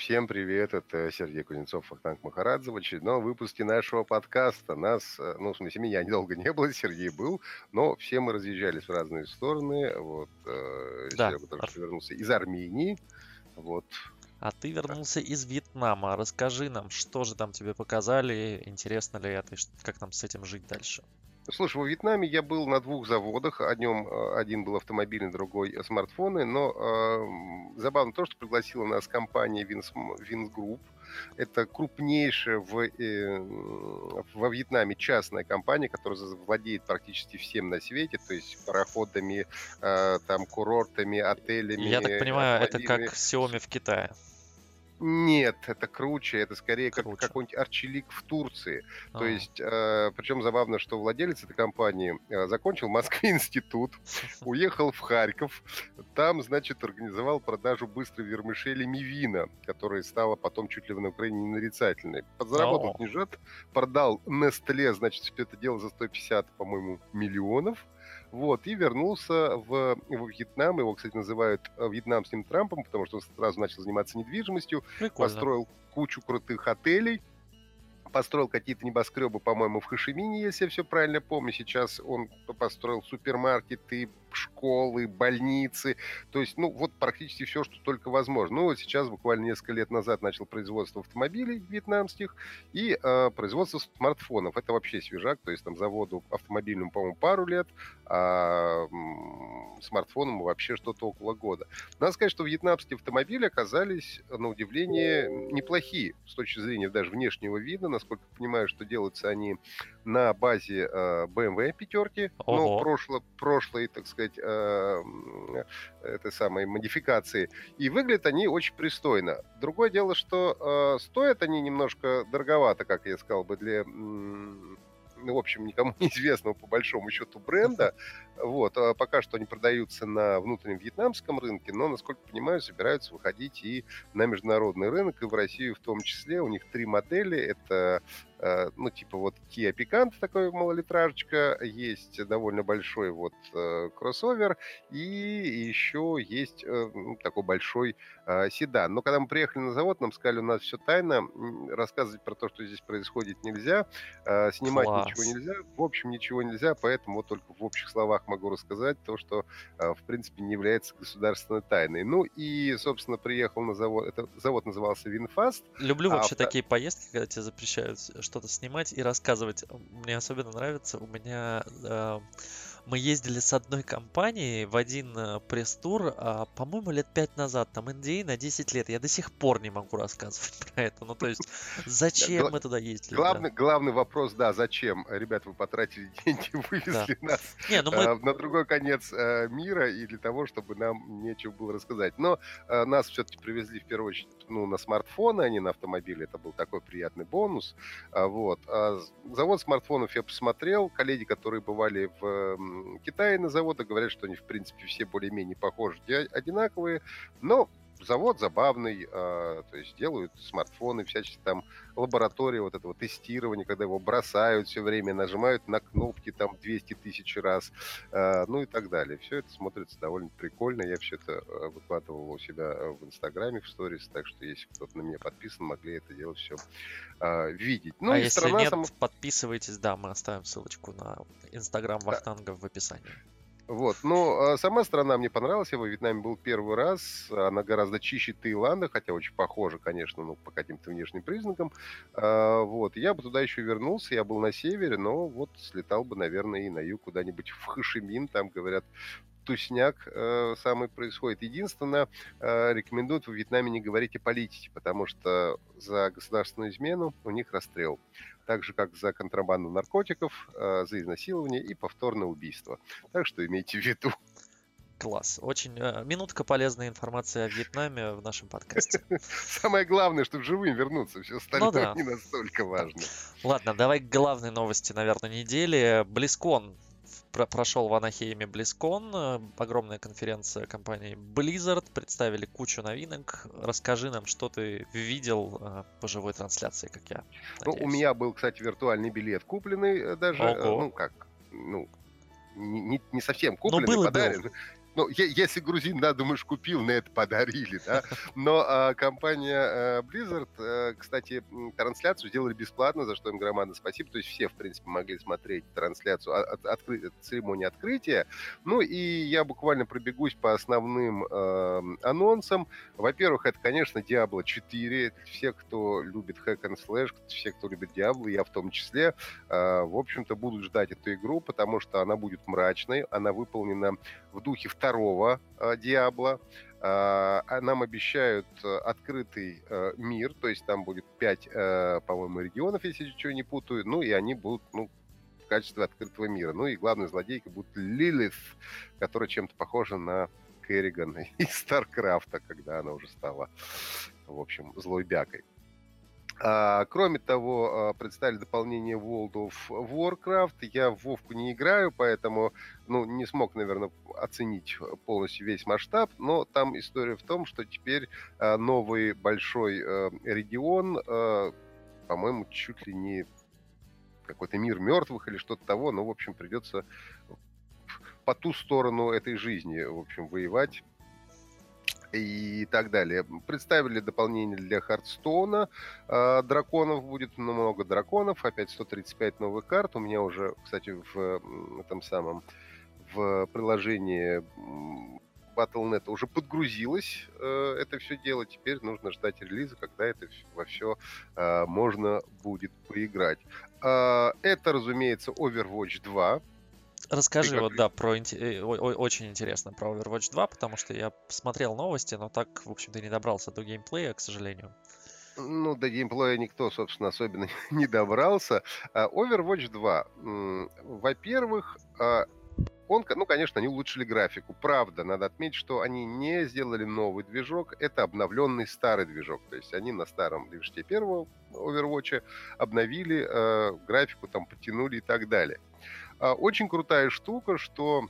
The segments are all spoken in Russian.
Всем привет, это Сергей Кузнецов, Фахтанг Махарадзе в очередном выпуске нашего подкаста. Нас, э, ну, в смысле, меня недолго не было, Сергей был, но все мы разъезжались в разные стороны. Вот, э, Да. Серега только что вернулся из Армении. Вот, А ты вернулся из Вьетнама. Расскажи нам, что же там тебе показали, интересно ли это, как нам с этим жить дальше. Слушай, во Вьетнаме я был на двух заводах. Одним, э, один был автомобильный, другой смартфоны. Но э, забавно то, что пригласила нас компания Vins, Vins Group. Это крупнейшая в, э, во Вьетнаме частная компания, которая владеет практически всем на свете, то есть пароходами, э, там, курортами, отелями. Я так понимаю, это как. Xiaomi в Китае. Нет, это круче, это скорее как какой-нибудь Арчелик в Турции. То А, есть, э, причем забавно, что владелец этой компании э, закончил Москве институт, уехал в Харьков, там, значит, организовал продажу быстрой вермишели Мивина, которая стала потом чуть ли на Украине не нарицательной. Подзаработал О. книжат, продал Нестле, значит, все это дело за 150, по-моему, миллионов. Вот, и вернулся в, во Вьетнам. Его, кстати, называют э, вьетнамским Трампом, потому что он сразу начал заниматься недвижимостью Прикольно. построил кучу крутых отелей, построил какие-то небоскребы, по-моему, в Хашимине, если я все правильно помню. Сейчас он построил супермаркеты, школы, больницы. То есть, ну, вот практически все, что только возможно. Ну, вот сейчас, буквально несколько лет назад, начал производство автомобилей вьетнамских и э, производство смартфонов. Это вообще свежак. То есть, там заводу автомобильному, по-моему, пару лет, а м, смартфонам вообще что-то около года. Надо сказать, что вьетнамские автомобили оказались, на удивление, неплохие с точки зрения даже внешнего вида. Насколько понимаю, что делаются они на базе э, BMW пятерки, Ого. но прошло, прошлой, так сказать, э, этой самой модификации. И выглядят они очень пристойно. Другое дело, что э, стоят они немножко дороговато, как я сказал бы, для... ну, в общем, никому неизвестного по большому счету бренда. Вот. а Пока что они продаются на внутреннем вьетнамском рынке, но, насколько понимаю, собираются выходить и на международный рынок, и в Россию в том числе. У них три модели. Это, ну, типа вот Kia Picanto, такой малолитражечка, есть довольно большой вот э, кроссовер, и еще есть э, ну, такой большой э, седан. Но когда мы приехали на завод, нам сказали, у нас все тайно, рассказывать про то, что здесь происходит, нельзя, э, снимать Класс. ничего нельзя, в общем, ничего нельзя, поэтому вот только в общих словах могу рассказать то, что, э, в принципе, не является государственной тайной. Ну и, собственно, приехал на завод, это завод назывался VinFast, Люблю А, вообще да. такие поездки, когда тебе запрещают что-то снимать и рассказывать. Мне особенно нравится, у меня э, мы ездили с одной компанией в один э, пресс-тур, а, по-моему, лет пять назад, там NDA на 10 лет. Я до сих пор не могу рассказывать про это. Ну, то есть, зачем мы туда ездили? да. Главный, главный вопрос, да, зачем, ребят, вы потратили деньги, вывезли нас Не, ну мы э, на другой конец э, мира и для того, чтобы нам нечего было рассказать. Но нас все-таки привезли в первую очередь ну, на смартфоны, а не на автомобили. Это был такой приятный бонус. А, вот. А завод смартфонов я посмотрел. Коллеги, которые бывали в Китае на заводах, говорят, что они, в принципе, все более-менее похожи, одинаковые. Но завод забавный, а, то есть делают смартфоны, всяческие там лаборатории, вот этого тестирования, когда его бросают все время, нажимают на кнопки там 200 тысяч раз, а, ну и так далее. Все это смотрится довольно прикольно. Я все это э, выкладывал у себя э, в Инстаграме, в сторис, так что если кто-то на меня подписан, могли это дело все видеть. Ну а и если страна нет, сама- подписывайтесь, да, мы оставим ссылочку на Инстаграм Вахтанга в описании. Вот. Но а, сама страна мне понравилась. Я во Вьетнаме был первый раз. Она гораздо чище Таиланда, хотя очень похожа, конечно, ну, по каким-то внешним признакам. А, вот. Я бы туда еще вернулся. Я был на севере, но вот слетал бы, наверное, и на юг куда-нибудь в Хашимин. Там, говорят, тусняк э, самый происходит. Единственное, э, рекомендуют во Вьетнаме не говорить о политике, потому что за государственную измену у них расстрел. Так же, как за контрабанду наркотиков, э, за изнасилование и повторное убийство. Так что имейте в виду. Класс. Очень э, минутка полезной информации о Вьетнаме в нашем подкасте. Самое главное, чтобы живым вернуться. Все остальное да. не настолько важно. Ладно, давай к главной новости, наверное, недели. Близкон про- прошел в Анахейме Близкон, э, огромная конференция компании Blizzard, представили кучу новинок. Расскажи нам, что ты видел э, по живой трансляции, как я Ну, у надеюсь. меня был, кстати, виртуальный билет купленный э, даже. Ого. Ну, как, ну, не, не- совсем купленный, был и был. Ну, если грузин, да, думаешь, купил, на это подарили, да. Но а, компания а, Blizzard, а, кстати, трансляцию сделали бесплатно, за что им громадно спасибо. То есть все, в принципе, могли смотреть трансляцию, от, откры, церемонии открытия. Ну и я буквально пробегусь по основным э, анонсам. Во-первых, это, конечно, Diablo 4. Все, кто любит hack and slash, все, кто любит Diablo, я в том числе, э, в общем-то, будут ждать эту игру, потому что она будет мрачной, она выполнена в духе второго э, Диабло. Э, нам обещают э, открытый мир, то есть там будет 5, э, по-моему, регионов, если ничего не путаю, ну и они будут, ну, в качестве открытого мира. Ну и главной злодейкой будет Лилith, которая чем-то похожа на Керриган из Старкрафта, когда она уже стала, в общем, злой бякой. А, кроме того, а, представили дополнение World of Warcraft. Я в Вовку не играю, поэтому ну, не смог, наверное, оценить полностью весь масштаб, но там история в том, что теперь а, новый большой регион, по-моему, чуть ли не какой-то мир мертвых или что-то того, но, в общем, придется по ту сторону этой жизни, в общем, воевать и так далее. Представили дополнение для Хардстоуна. А, драконов будет много драконов. Опять 135 новых карт. У меня уже, кстати, в этом самом в приложении Battle.net уже подгрузилось э, это все дело. Теперь нужно ждать релиза, когда это во все э, можно будет поиграть. Э, это, разумеется, Overwatch 2. Расскажи вот, да, про э, очень интересно про Overwatch 2, потому что я посмотрел новости, но так, в общем-то, не добрался до геймплея, к сожалению. Ну, до геймплея никто, собственно, особенно не добрался. А, Overwatch 2. Во-первых, а, он, ну, конечно, они улучшили графику. Правда, надо отметить, что они не сделали новый движок, это обновленный старый движок. То есть они на старом движке первого Overwatch обновили э, графику, там, потянули и так далее. А, очень крутая штука, что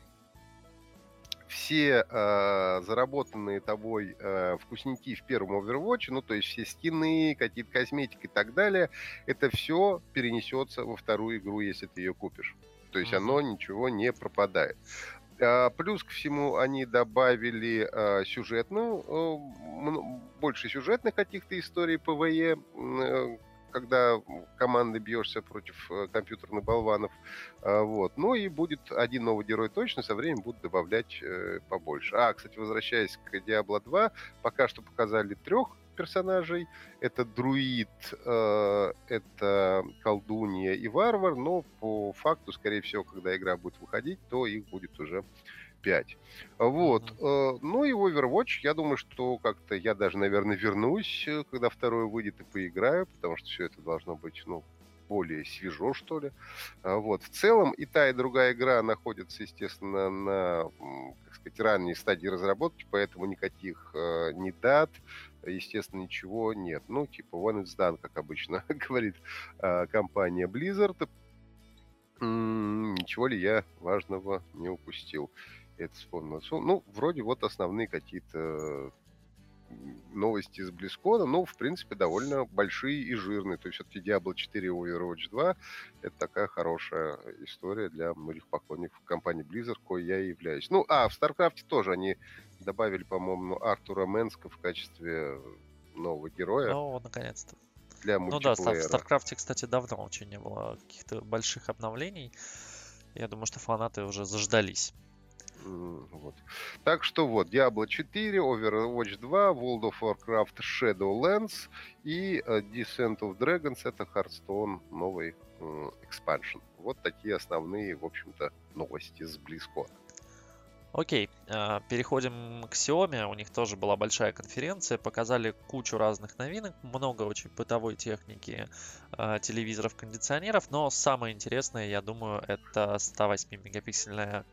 все э, заработанные тобой э, вкусники в первом Overwatch, ну, то есть все скины, какие-то косметики и так далее, это все перенесется во вторую игру, если ты ее купишь. То есть оно ничего не пропадает. А, плюс ко всему они добавили э, сюжетную, э, больше сюжетных каких-то историй ПВЕ, когда команды бьешься против э, компьютерных болванов. А, вот. Ну и будет один новый герой точно, со временем будут добавлять э, побольше. А, кстати, возвращаясь к Diablo 2, пока что показали трех персонажей. Это друид, э, это колдунья и варвар, но по факту, скорее всего, когда игра будет выходить, то их будет уже 5. Вот. Mm-hmm. Ну и Overwatch, я думаю, что как-то я даже, наверное, вернусь, э, когда второй выйдет и поиграю, потому что все это должно быть, ну, более свежо, что ли. А вот. В целом и та, и другая игра находится, естественно, на, как сказать, ранней стадии разработки, поэтому никаких э, ни дат, естественно, ничего нет. Ну, типа, one is done, как обычно говорит э, компания Blizzard. М-м, ничего ли я важного не упустил? Это вспомнил. Ну, вроде вот основные какие-то новости из Близкона, ну, в принципе, довольно большие и жирные. То есть все-таки Diablo 4 и Overwatch 2 — это такая хорошая история для многих поклонников компании Blizzard, кое я и являюсь. Ну, а в StarCraft тоже они добавили, по-моему, Артура Мэнска в качестве нового героя. Ну, наконец-то. Для. Ну да, в StarCraft, кстати, давно очень не было каких-то больших обновлений. Я думаю, что фанаты уже заждались. Вот. Так что вот, Diablo 4, Overwatch 2, World of Warcraft Shadowlands и uh, Descent of Dragons, это Hearthstone новый expansion. Вот такие основные, в общем-то, новости с BlizzCon. Окей, а, переходим к Xiaomi. У них тоже была большая конференция, показали кучу разных новинок, много очень бытовой техники, а, телевизоров, кондиционеров, но самое интересное, я думаю, это 108-мегапиксельная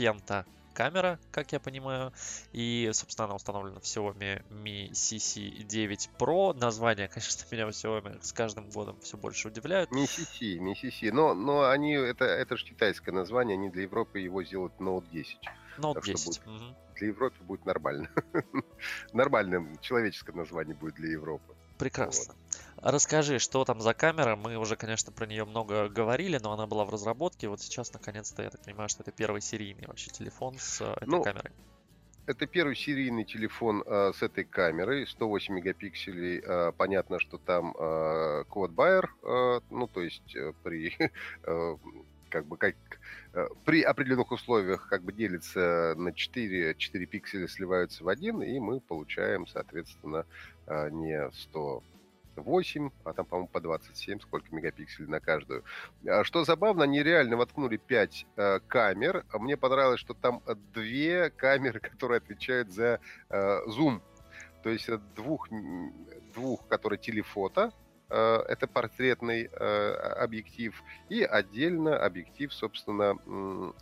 пента камера, как я понимаю. И, собственно, она установлена в Xiaomi Mi CC9 Pro. Название, конечно, меня в Xiaomi с каждым годом все больше удивляют. Mi CC, Mi CC. Но, но они, это, это же китайское название, они для Европы его сделают Note 10. Note 10. Будет, угу. Для Европы будет нормально. Нормальным человеческое название будет для Европы. Прекрасно. Вот. Расскажи, что там за камера? Мы уже, конечно, про нее много говорили, но она была в разработке. Вот сейчас, наконец-то, я так понимаю, что это первый серийный вообще телефон с э, этой ну, камерой. это первый серийный телефон э, с этой камерой, 108 мегапикселей. Э, понятно, что там э, код Bayer, э, ну, то есть э, при э, как бы как э, при определенных условиях как бы делится на 4, 4 пикселя сливаются в один, и мы получаем, соответственно, не 100 8, а там, по-моему, по 27, сколько мегапикселей на каждую. А что забавно, они реально воткнули 5 э, камер. Мне понравилось, что там две камеры, которые отвечают за зум. То есть двух, двух, которые телефото, это портретный объектив, и отдельно объектив, собственно,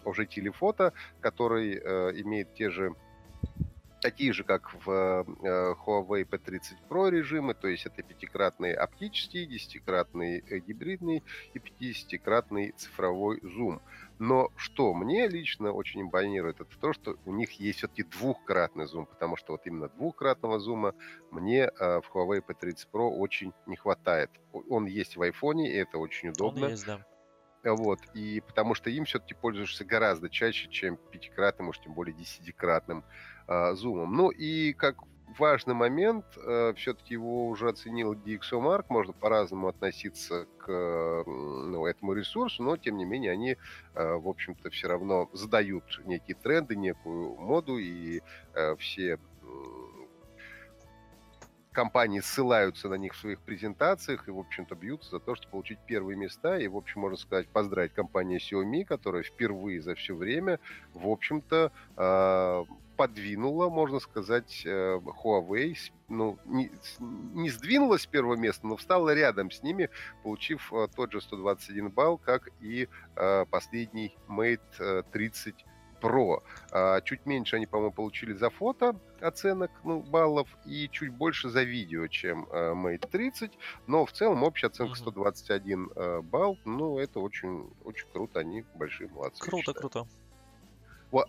уже телефото, который имеет те же такие же, как в э, Huawei P30 Pro режимы, то есть это пятикратный оптический, десятикратный э, гибридный и 50-кратный цифровой зум. Но что мне лично очень импонирует, это то, что у них есть все-таки двухкратный зум, потому что вот именно двухкратного зума мне э, в Huawei P30 Pro очень не хватает. Он есть в айфоне, и это очень удобно. Он есть, да. Вот, и потому что им все-таки пользуешься гораздо чаще, чем пятикратным, может, тем более десятикратным э, зумом. Ну и как важный момент, э, все-таки его уже оценил DxOMark, можно по-разному относиться к ну, этому ресурсу, но тем не менее они, э, в общем-то, все равно задают некие тренды, некую моду, и э, все компании ссылаются на них в своих презентациях и, в общем-то, бьются за то, чтобы получить первые места. И, в общем, можно сказать, поздравить компанию Xiaomi, которая впервые за все время, в общем-то, а, подвинула, можно сказать, э, Huawei, ну, не, не сдвинулась с первого места, но встала рядом с ними, получив э, тот же 121 балл, как и э, последний Mate 30 Pro. А, чуть меньше они, по-моему, получили за фото оценок ну, баллов и чуть больше за видео, чем э, Mate 30. Но в целом общая оценка 121 э, балл. Ну, это очень, очень круто. Они большие молодцы. Круто, круто.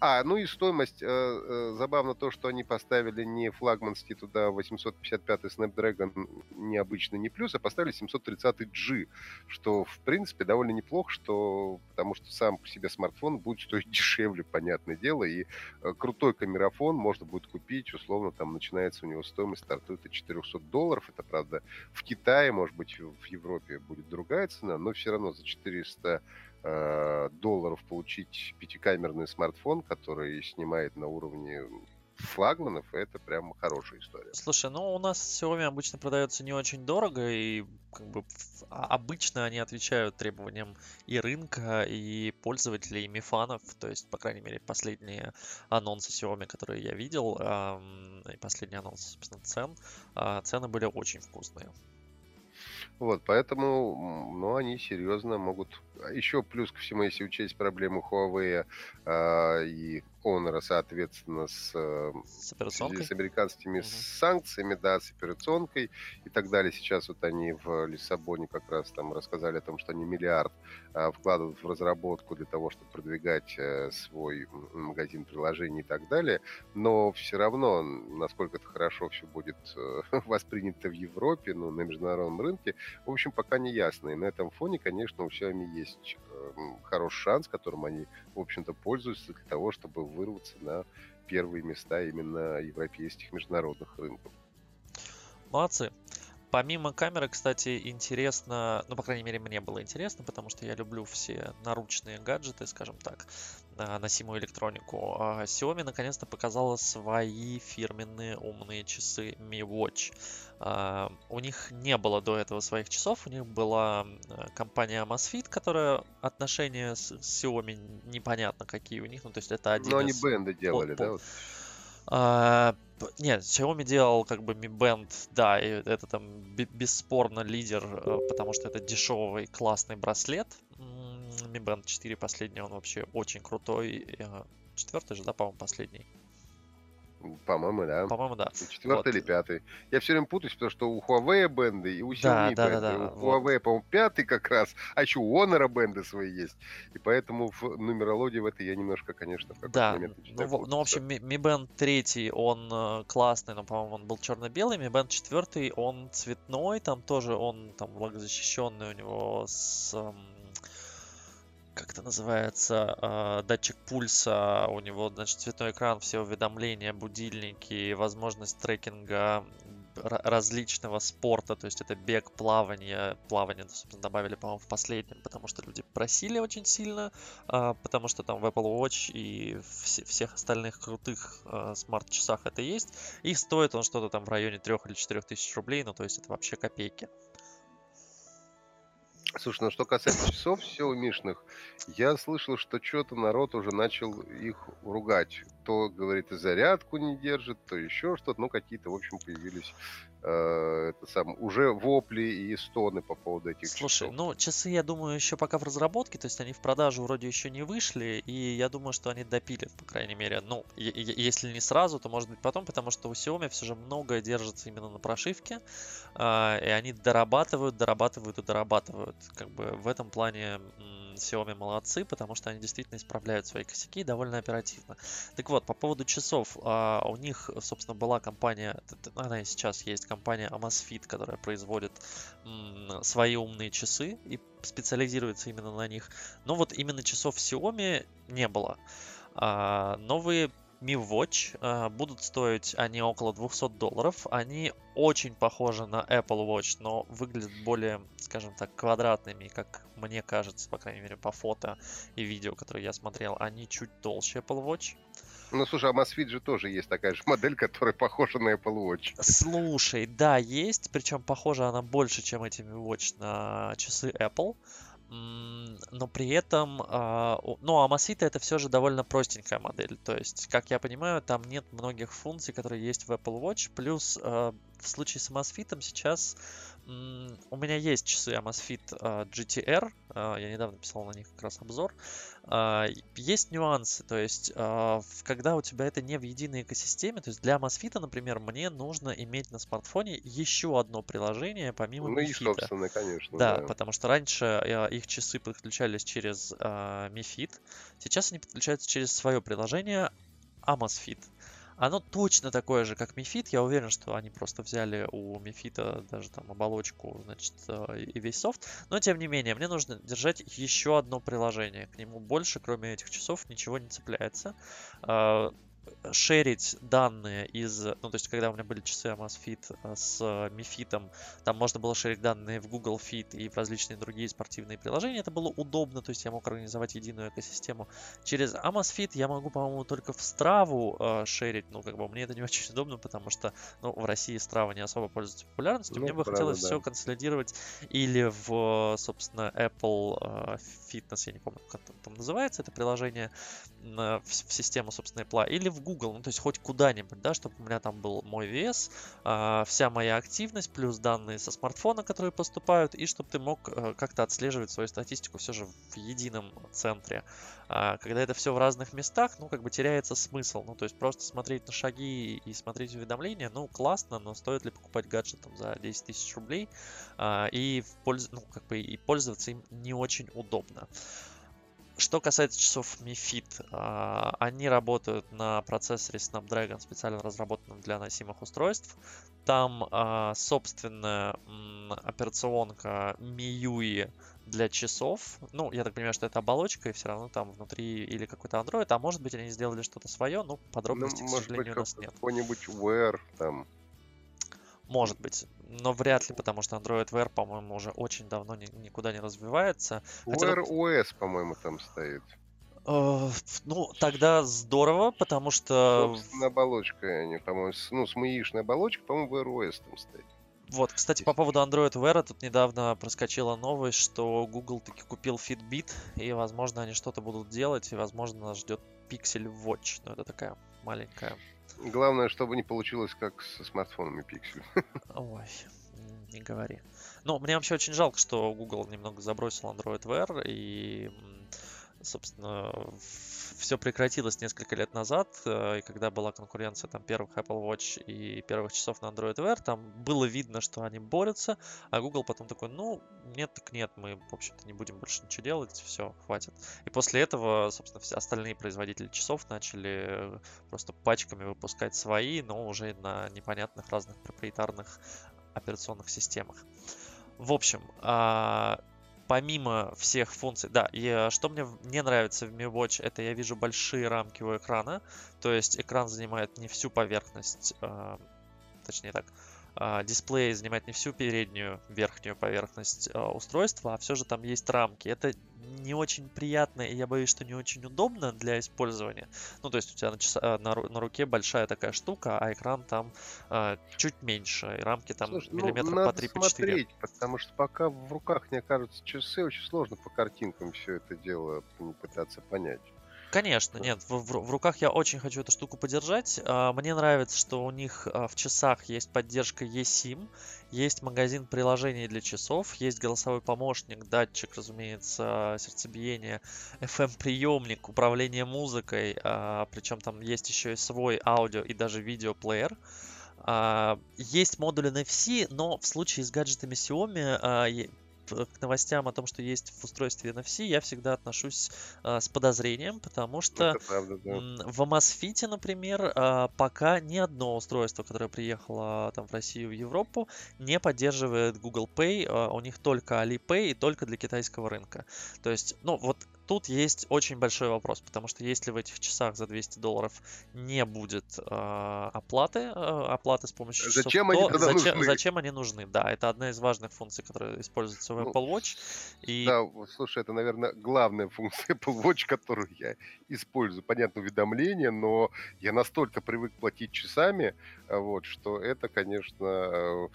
А, ну и стоимость. Э, э, забавно то, что они поставили не флагманский туда 855 Snapdragon необычный, не плюс, а поставили 730G, что, в принципе, довольно неплохо, что, потому что сам по себе смартфон будет стоить дешевле, понятное дело, и э, крутой камерафон можно будет купить, условно, там начинается у него стоимость, стартует от 400 долларов, это, правда, в Китае, может быть, в Европе будет другая цена, но все равно за 400 Э, долларов получить пятикамерный смартфон, который снимает на уровне флагманов, это прям хорошая история. Слушай, ну у нас Xiaomi обычно продается не очень дорого, и как бы а, обычно они отвечают требованиям и рынка, и пользователей, и мифанов. То есть, по крайней мере, последние анонсы Xiaomi, которые я видел, и последний анонс, собственно, цен, а, цены были очень вкусные. Вот, поэтому, ну, они серьезно могут... А еще плюс ко всему, если учесть проблему Huawei а, и Honor, соответственно, с, э, с, с американскими угу. санкциями, да, с операционкой и так далее. Сейчас вот они в Лиссабоне как раз там рассказали о том, что они миллиард а, вкладывают в разработку для того, чтобы продвигать а, свой магазин приложений и так далее. Но все равно, насколько это хорошо все будет а, воспринято в Европе, ну, на международном рынке, в общем, пока не ясно. И на этом фоне, конечно, у Xiaomi есть хороший шанс, которым они, в общем-то, пользуются для того, чтобы вырваться на первые места именно европейских международных рынков. Молодцы. Помимо камеры, кстати, интересно, ну, по крайней мере, мне было интересно, потому что я люблю все наручные гаджеты, скажем так, носимую электронику. А Xiaomi наконец-то показала свои фирменные умные часы Mi Watch. А, у них не было до этого своих часов, у них была компания Amazfit, которая отношения с Xiaomi непонятно какие у них, ну, то есть это один Но из... они бенды делали, по, да? Вот? Нет, Xiaomi делал как бы Mi Band, да, и это там бесспорно лидер, э, потому что это дешевый классный браслет. Mi Band 4 последний, он вообще очень крутой. Э, Четвертый же, да, по-моему, последний. По-моему, да. По-моему, да. Четвертый вот. или пятый. Я все время путаюсь, потому что у Huawei бенды и у Xiaomi да, бенды. Да, да, у Huawei, вот. по-моему, пятый как раз, а еще у Honor бенды свои есть. И поэтому в нумерологии в этой я немножко, конечно, в да. момент ну, в, ну, в общем, Mi, Mi Band 3, он э, классный, но, по-моему, он был черно-белый. Mi Band 4, он цветной, там тоже он там влагозащищенный у него с... Как это называется, э, датчик пульса, у него, значит, цветной экран, все уведомления, будильники, возможность трекинга различного спорта, то есть это бег, плавание, плавание, собственно, добавили, по-моему, в последнем, потому что люди просили очень сильно, а, потому что там в Apple Watch и всех остальных крутых а, смарт-часах это есть, и стоит он что-то там в районе 3 или 4 тысяч рублей, ну то есть это вообще копейки. Слушай, ну что касается часов Xiaomi-шных, я слышал, что что-то народ уже начал их ругать. То, говорит, и зарядку не держит, то еще что-то. Ну, какие-то, в общем, появились э, это сам, уже вопли и стоны по поводу этих Слушай, часов. ну, часы, я думаю, еще пока в разработке, то есть они в продажу вроде еще не вышли, и я думаю, что они допилят, по крайней мере. Ну, если не сразу, то может быть потом, потому что у Xiaomi все же многое держится именно на прошивке, э, и они дорабатывают, дорабатывают и дорабатывают. Как бы в этом плане Xiaomi молодцы, потому что они действительно исправляют свои косяки довольно оперативно. Так вот, по поводу часов, а, у них, собственно, была компания, она и сейчас есть компания Amazfit, которая производит свои умные часы и специализируется именно на них. Но вот именно часов Xiaomi не было. А, новые Mi Watch э, будут стоить они около 200 долларов. Они очень похожи на Apple Watch, но выглядят более, скажем так, квадратными, как мне кажется, по крайней мере, по фото и видео, которые я смотрел. Они чуть толще Apple Watch. Ну, слушай, а Amazfit же тоже есть такая же модель, которая похожа на Apple Watch. Слушай, да, есть, причем похожа она больше, чем эти Mi Watch на часы Apple но при этом, а, ну, Amazfit это все же довольно простенькая модель. То есть, как я понимаю, там нет многих функций, которые есть в Apple Watch. Плюс а, в случае с Amazfit сейчас у меня есть часы Amazfit а, GTR, а, я недавно писал на них как раз обзор. А, есть нюансы, то есть когда у тебя это не в единой экосистеме, то есть для Amazfit, например, мне нужно иметь на смартфоне еще одно приложение помимо Ну и, собственно, конечно. Да, да, потому что раньше их часы подключались через Mi Fit, сейчас они подключаются через свое приложение Amazfit. Оно точно такое же, как Мифит. Я уверен, что они просто взяли у Мифита даже там оболочку, значит, э, и весь софт. Но тем не менее, мне нужно держать еще одно приложение. К нему больше, кроме этих часов, ничего не цепляется. Шерить данные из... Ну, то есть, когда у меня были часы Amazfit э, с Мифитом, там можно было шерить данные в Google Fit и в различные другие спортивные приложения. Это было удобно, то есть я мог организовать единую экосистему. Через Amazfit я могу, по-моему, только в Страву э, шерить. Ну, как бы мне это не очень удобно, потому что, ну, в России Страва не особо пользуется популярностью. Ну, мне бы правда, хотелось да. все консолидировать или в, собственно, Apple э, Fitness, я не помню, как там называется это приложение, в, в систему, собственно, Apple, или в Google, ну, то есть хоть куда-нибудь, да, чтобы у меня там был мой вес, э, вся моя активность, плюс данные со смартфона, которые поступают, и чтобы ты мог э, как-то отслеживать свою статистику все же в едином центре. А когда это все в разных местах, ну, как бы теряется смысл, ну, то есть просто смотреть на шаги и смотреть уведомления, ну, классно, но стоит ли покупать гаджет там за 10 тысяч рублей, э, и, польз... ну, как бы, и пользоваться им не очень удобно. Что касается часов Mi Fit, а, они работают на процессоре Snapdragon, специально разработанном для носимых устройств. Там а, собственная операционка MIUI для часов. Ну, я так понимаю, что это оболочка, и все равно там внутри или какой-то Android, а может быть они сделали что-то свое, но подробностей, ну, к сожалению, быть, у нас нет. Какой-нибудь Wear там может быть, но вряд ли, потому что Android Wear, по-моему, уже очень давно ни, никуда не развивается. Wear OS, по-моему, там стоит. Uh, ну, тогда здорово, потому что... Собственно, оболочка, они, по-моему, с, ну, с маишной оболочкой, по-моему, Wear OS там стоит. Вот, кстати, по поводу Android Wear, тут недавно проскочила новость, что Google таки купил Fitbit, и, возможно, они что-то будут делать, и, возможно, нас ждет Pixel Watch, но это такая маленькая Главное, чтобы не получилось как со смартфонами Pixel. Ой, не говори. Ну, мне вообще очень жалко, что Google немного забросил Android Wear, и, собственно, все прекратилось несколько лет назад, э, и когда была конкуренция там первых Apple Watch и первых часов на Android Wear, там было видно, что они борются, а Google потом такой, ну, нет, так нет, мы, в общем-то, не будем больше ничего делать, все, хватит. И после этого, собственно, все остальные производители часов начали просто пачками выпускать свои, но уже на непонятных разных проприетарных операционных системах. В общем, а, помимо всех функций, да, и э, что мне не нравится в Mi Watch, это я вижу большие рамки у экрана, то есть экран занимает не всю поверхность, э, точнее так, а, дисплей занимает не всю переднюю верхнюю поверхность а, устройства, а все же там есть рамки. Это не очень приятно, и я боюсь, что не очень удобно для использования. Ну, то есть у тебя на, часа, а, на, на руке большая такая штука, а экран там э, чуть меньше, и рамки там Слушай, ну, миллиметра ну, по 3 по 4. потому что пока в руках не окажутся часы, очень сложно по картинкам все это дело пытаться понять. Конечно, нет, в, в, в руках я очень хочу эту штуку подержать. А, мне нравится, что у них а, в часах есть поддержка eSIM, есть магазин приложений для часов, есть голосовой помощник, датчик, разумеется, сердцебиения, FM-приемник, управление музыкой, а, причем там есть еще и свой аудио и даже видеоплеер. Есть модуль NFC, но в случае с гаджетами Xiaomi к новостям о том, что есть в устройстве NFC, я всегда отношусь а, с подозрением, потому что правда, да. в Amazfit, например, а, пока ни одно устройство, которое приехало там в Россию, в Европу, не поддерживает Google Pay, а, у них только Alipay и только для китайского рынка. То есть, ну вот тут есть очень большой вопрос, потому что если в этих часах за 200 долларов не будет э, оплаты, э, оплаты с помощью часов, зачем они тогда зачем, нужны? зачем они нужны? Да, это одна из важных функций, которая используется в ну, Apple Watch. И... Да, слушай, это, наверное, главная функция Apple Watch, которую я использую. Понятно, уведомления, но я настолько привык платить часами, вот, что это, конечно, э,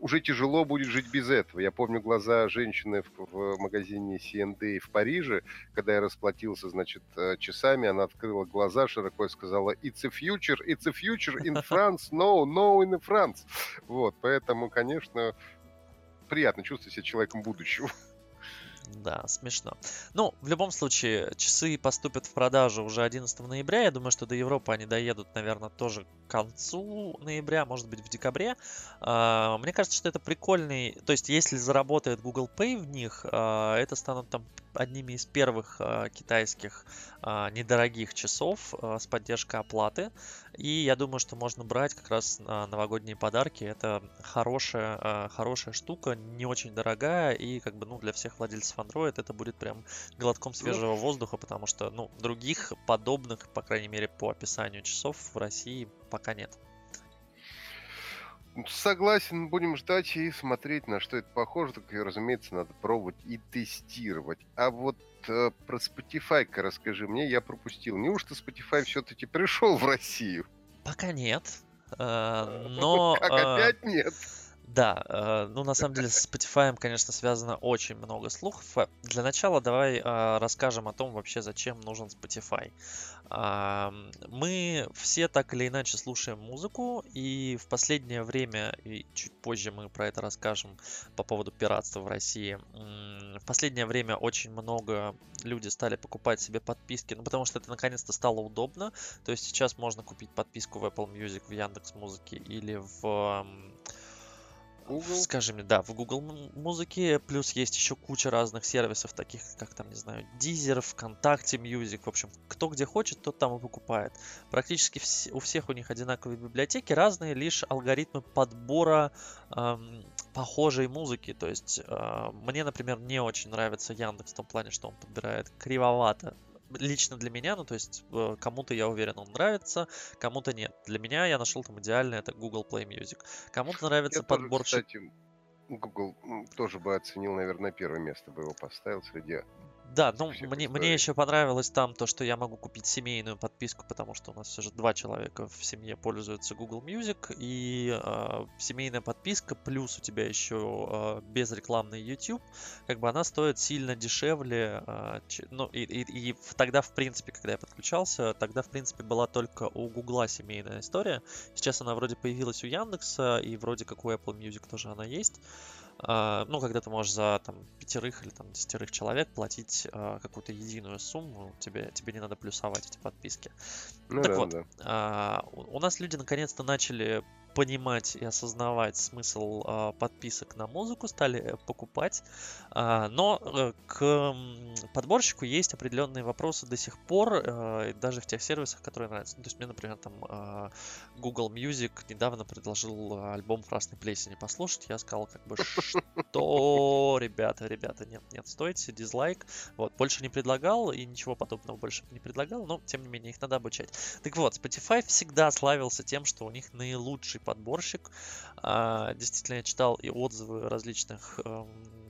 уже тяжело будет жить без этого. Я помню глаза женщины в, в магазине C&A в Париже, когда я расплатился, значит, э, часами, она открыла глаза широко и сказала «It's a future, it's a future in France, no, no in France». Вот, поэтому, конечно, приятно чувствовать себя человеком будущего. Да, смешно. Ну, в любом случае, часы поступят в продажу уже 11 ноября. Я думаю, что до Европы они доедут, наверное, тоже к концу ноября, может быть, в декабре. А, мне кажется, что это прикольный... То есть, если заработает Google Pay в них, а, это станут там одними из первых а, китайских недорогих часов с поддержкой оплаты. И я думаю, что можно брать как раз на новогодние подарки. Это хорошая, хорошая штука, не очень дорогая. И как бы, ну, для всех владельцев Android это будет прям глотком ну свежего воздуха, потому что, ну, других подобных, по крайней мере, по описанию часов в России пока нет. Согласен, будем ждать и смотреть, на что это похоже. Так, разумеется, надо пробовать и тестировать. А вот э, про Spotify-ка расскажи мне, я пропустил. Неужто Spotify все-таки пришел в Россию? Пока нет. Э, но... Как э, опять нет? Да, э, ну на самом деле с Spotify, конечно, связано очень много слухов. Э, для начала давай э, расскажем о том вообще, зачем нужен Spotify. Э, мы все так или иначе слушаем музыку, и в последнее время, и чуть позже мы про это расскажем по поводу пиратства в России, в последнее время очень много люди стали покупать себе подписки, ну потому что это наконец-то стало удобно. То есть сейчас можно купить подписку в Apple Music, в Яндекс Музыке или в Google. Скажи мне, да, в Google музыке, плюс есть еще куча разных сервисов, таких как там, не знаю, Deezer, ВКонтакте Music, в общем, кто где хочет, тот там и покупает. Практически вс- у всех у них одинаковые библиотеки, разные лишь алгоритмы подбора эм, похожей музыки. То есть э, мне, например, не очень нравится Яндекс в том плане, что он подбирает кривовато лично для меня, ну то есть э, кому-то, я уверен, он нравится, кому-то нет. Для меня я нашел там идеальный, это Google Play Music. Кому-то нравится я подбор... Тоже, кстати, Google тоже бы оценил, наверное, первое место бы его поставил среди да, ну мне, мне еще понравилось там то, что я могу купить семейную подписку, потому что у нас все же два человека в семье пользуются Google Music, и э, семейная подписка, плюс у тебя еще э, безрекламный YouTube, как бы она стоит сильно дешевле, э, ч, ну и, и, и тогда, в принципе, когда я подключался, тогда, в принципе, была только у Гугла семейная история, сейчас она вроде появилась у Яндекса, и вроде как у Apple Music тоже она есть, а, ну, когда ты можешь за там пятерых или там десятерых человек платить а, какую-то единую сумму, тебе, тебе не надо плюсовать эти подписки. Ну, так да, вот, да. А, у нас люди наконец-то начали понимать и осознавать смысл э, подписок на музыку, стали э, покупать. Э, но э, к подборщику есть определенные вопросы до сих пор, э, даже в тех сервисах, которые нравятся. Ну, то есть мне, например, там э, Google Music недавно предложил альбом Красной Плесени послушать. Я сказал, как бы, что, ребята, ребята, нет, нет, стойте, дизлайк. Вот, больше не предлагал и ничего подобного больше не предлагал, но, тем не менее, их надо обучать. Так вот, Spotify всегда славился тем, что у них наилучший подборщик. А, действительно, я читал и отзывы различных эм,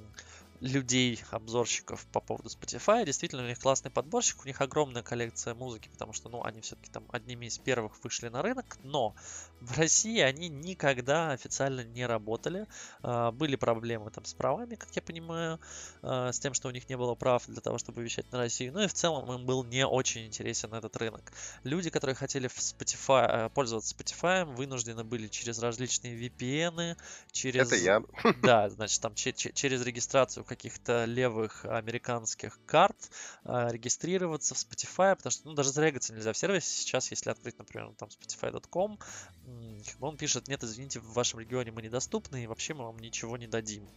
людей, обзорщиков по поводу Spotify. Действительно, у них классный подборщик, у них огромная коллекция музыки, потому что, ну, они все-таки там одними из первых вышли на рынок, но в России они никогда официально не работали. А, были проблемы там с правами, как я понимаю, а, с тем, что у них не было прав для того, чтобы вещать на Россию. Ну и в целом им был не очень интересен этот рынок. Люди, которые хотели в Spotify, э, пользоваться Spotify, вынуждены были через различные VPN, через... Это я. Да, значит, там через регистрацию каких-то левых американских карт э, регистрироваться в Spotify, потому что ну, даже зарегаться нельзя в сервисе. Сейчас, если открыть, например, там spotify.com, он пишет, нет, извините, в вашем регионе мы недоступны, и вообще мы вам ничего не дадим.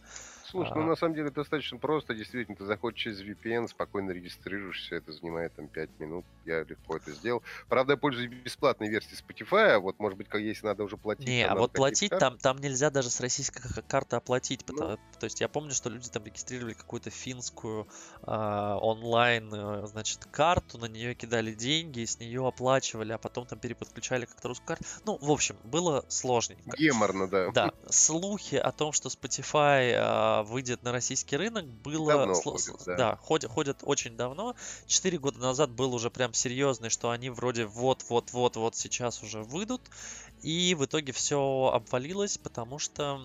Слушай, ну а. на самом деле достаточно просто, действительно, ты заходишь через VPN, спокойно регистрируешься, это занимает там 5 минут, я легко это сделал. Правда, я пользуюсь бесплатной версией Spotify, а вот, может быть, как если надо уже платить. Не, а вот платить там, там нельзя даже с российской карты оплатить, потому, ну, то есть я помню, что люди там регистрировали какую-то финскую э, онлайн, э, значит, карту, на нее кидали деньги, с нее оплачивали, а потом там переподключали как-то русскую карту. Ну, в общем, было сложненько. Геморно, да. Да, слухи о том, что Spotify э, выйдет на российский рынок, было... Давно ходит, да. да, ходят, ходят очень давно. Четыре года назад был уже прям серьезный, что они вроде вот-вот-вот-вот сейчас уже выйдут. И в итоге все обвалилось, потому что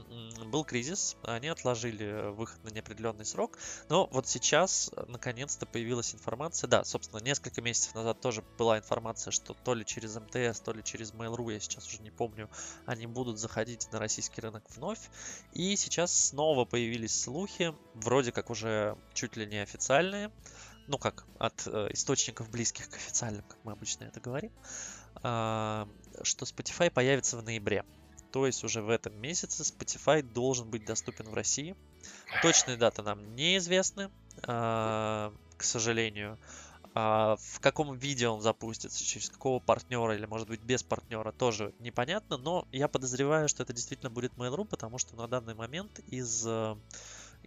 был кризис, они отложили выход на неопределенный срок. Но вот сейчас э, наконец-то появилась информация. Да, собственно, несколько месяцев назад тоже была информация, что то ли через МТС, то ли через Mail.ru, я сейчас уже не помню, они будут заходить на российский рынок вновь. И сейчас снова появились слухи, вроде как уже чуть ли не официальные, ну как, от э, источников близких к официальным, как мы обычно это говорим, а, что Spotify появится в ноябре. То есть уже в этом месяце Spotify должен быть доступен в России. Точные даты нам неизвестны, а, к сожалению. А в каком виде он запустится, через какого партнера или, может быть, без партнера, тоже непонятно. Но я подозреваю, что это действительно будет Mail.ru, потому что на данный момент из э,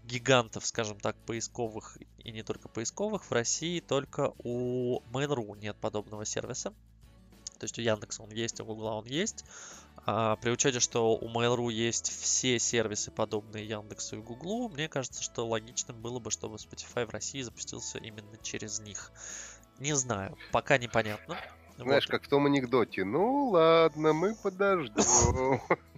гигантов, скажем так, поисковых и не только поисковых, в России только у Mail.ru нет подобного сервиса. То есть у Яндекса он есть, у Гугла он есть. А при учете, что у Mail.ru есть все сервисы, подобные Яндексу и Гуглу, мне кажется, что логичным было бы, чтобы Spotify в России запустился именно через них. Не знаю, пока непонятно. Знаешь, вот. как в том анекдоте. Ну ладно, мы подождем.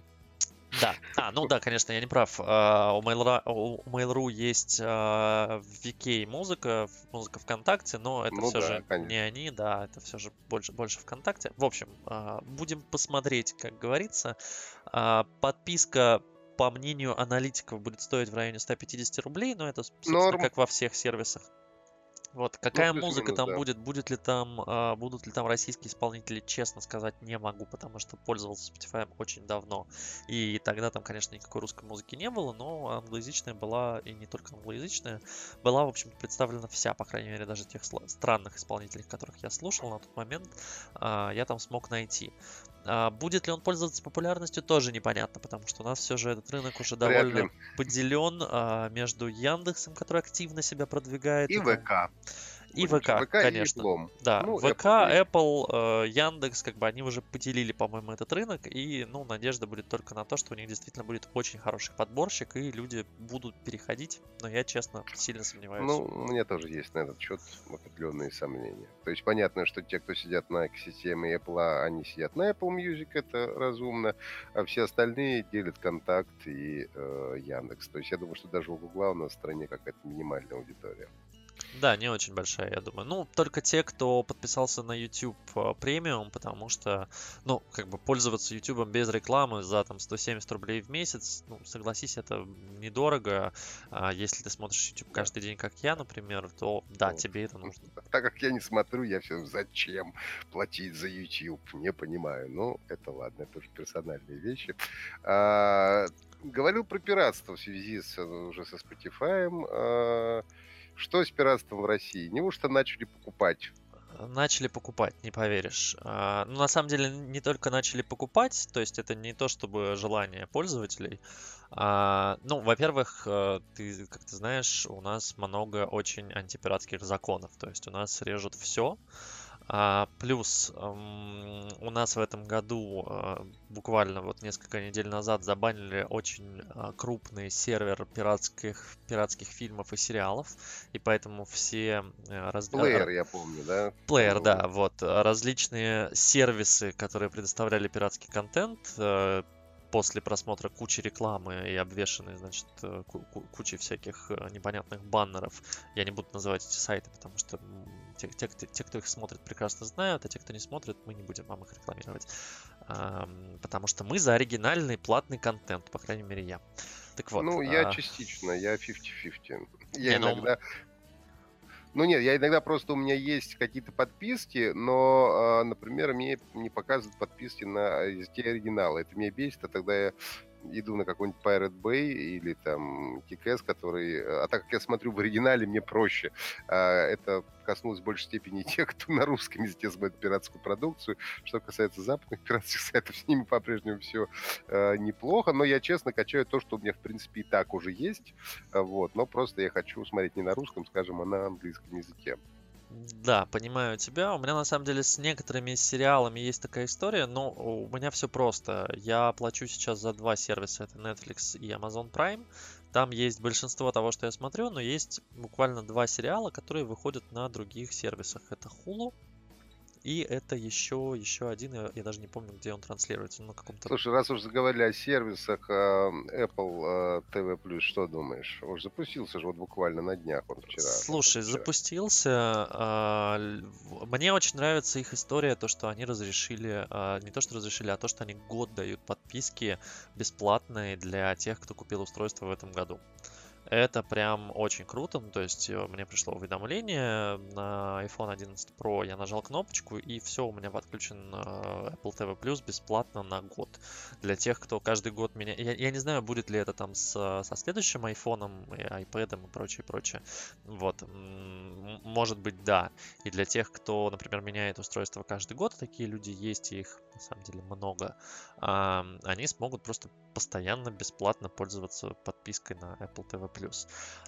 Да, а, ну да, конечно, я не прав. Uh, у, Mail.ru, у Mail.ru есть uh, VK музыка, музыка ВКонтакте, но это ну все да, же конечно. не они, да, это все же больше, больше ВКонтакте. В общем, uh, будем посмотреть, как говорится. Подписка по мнению аналитиков, будет стоить в районе 150 рублей, но это, собственно, Норм. как во всех сервисах. Вот, какая ну, музыка там да. будет, будет ли там, а, будут ли там российские исполнители, честно сказать, не могу, потому что пользовался Spotify очень давно. И тогда там, конечно, никакой русской музыки не было, но англоязычная была, и не только англоязычная, была, в общем представлена вся, по крайней мере, даже тех странных исполнителей, которых я слушал на тот момент, а, я там смог найти. А будет ли он пользоваться популярностью, тоже непонятно, потому что у нас все же этот рынок уже довольно поделен а, между Яндексом, который активно себя продвигает. И. ВК. И ВК, ВК конечно. И да, ну, ВК, Apple, Apple, э, Яндекс, как бы они уже поделили, по-моему, этот рынок, и, ну, надежда будет только на то, что у них действительно будет очень хороший подборщик, и люди будут переходить, но я, честно, сильно сомневаюсь. Ну, у меня тоже есть на этот счет определенные сомнения. То есть понятно, что те, кто сидят на экосистеме Apple, они сидят на Apple Music, это разумно, а все остальные делят Контакт и э, Яндекс. То есть я думаю, что даже у Гугла у нас в стране какая-то минимальная аудитория. Да, не очень большая, я думаю. Ну, только те, кто подписался на YouTube э, премиум, потому что, ну, как бы пользоваться YouTube без рекламы за там 170 рублей в месяц, ну, согласись, это недорого. А если ты смотришь YouTube каждый день, как я, например, то да, Вот. тебе это нужно. Так как я не смотрю, я все зачем платить за YouTube, не понимаю. Ну, это ладно, это уже персональные вещи. А, говорил про пиратство в связи с, уже со Spotify. А, что с пиратством в России? Неужто начали покупать? Начали покупать, не поверишь. А, ну, на самом деле, не только начали покупать, то есть это не то чтобы желание пользователей. А, ну, во-первых, э, ты, как ты знаешь, у нас много очень антипиратских законов, то есть у нас режут все. А, плюс м, у нас в этом году а, буквально вот несколько недель назад забанили очень а, крупный сервер пиратских, пиратских фильмов и сериалов, и поэтому все э, раз- Плеер, я помню, да? Плеер, Ну, да, вот. э, Различные сервисы, которые предоставляли пиратский контент, э, после просмотра кучи рекламы и обвешанные, значит, э, ку- ку- кучей всяких э, непонятных баннеров. Я не буду называть эти сайты, потому что те, те, кто- те, кто их смотрит, прекрасно знают, а те, кто не смотрит, мы не будем вам их рекламировать. Ам, Потому что мы за оригинальный платный контент, по крайней мере, я. Так вот. Ну, я а, частично, я 50-50. Я Не, ну, иногда... Ну нет, я иногда просто у меня есть какие-то подписки, но, а, например, мне не показывают подписки на языке оригинала. Это меня бесит, а тогда я иду на какой-нибудь Pirate Bay или там Кикэс, который... А так как я смотрю в оригинале, мне проще. А, Это коснулось в большей степени тех, кто на русском языке смотрит пиратскую продукцию. Что касается западных пиратских сайтов, с ними по-прежнему все неплохо. Но я честно качаю то, что у меня, в принципе, и так уже есть. Вот. Но просто я хочу смотреть не на русском, скажем, а на английском языке. Да, понимаю тебя. У меня на самом деле с некоторыми сериалами есть такая история, но у меня все просто. Я плачу сейчас за два сервиса, это Netflix и Amazon Prime. Там есть большинство того, что я смотрю, но есть буквально два сериала, которые выходят на других сервисах. Это Hulu и это еще, еще один, я, я даже не помню, где он транслируется, на каком-то... Слушай, раз уж заговорили о сервисах а, Apple а, TV+, что думаешь? Уж запустился же вот буквально на днях он вчера. Слушай, вчера. запустился. а, Мне очень нравится их история, то, что они разрешили, а, не то, что разрешили, а то, что они год дают подписки бесплатные для тех, кто купил устройство в этом году. Это прям очень круто. Ну, то есть э, мне пришло уведомление на iPhone 11 Pro, я нажал кнопочку, и все, у меня подключен э, Apple TV Plus бесплатно на год. Для тех, кто каждый год меня... Я, я не знаю, будет ли это там с, со следующим iPhone, и iPad и прочее, прочее. Вот. Может быть, да. И для тех, кто, например, меняет устройство каждый год, такие люди есть, и их самом деле много, они смогут просто постоянно бесплатно пользоваться подпиской на Apple TV+.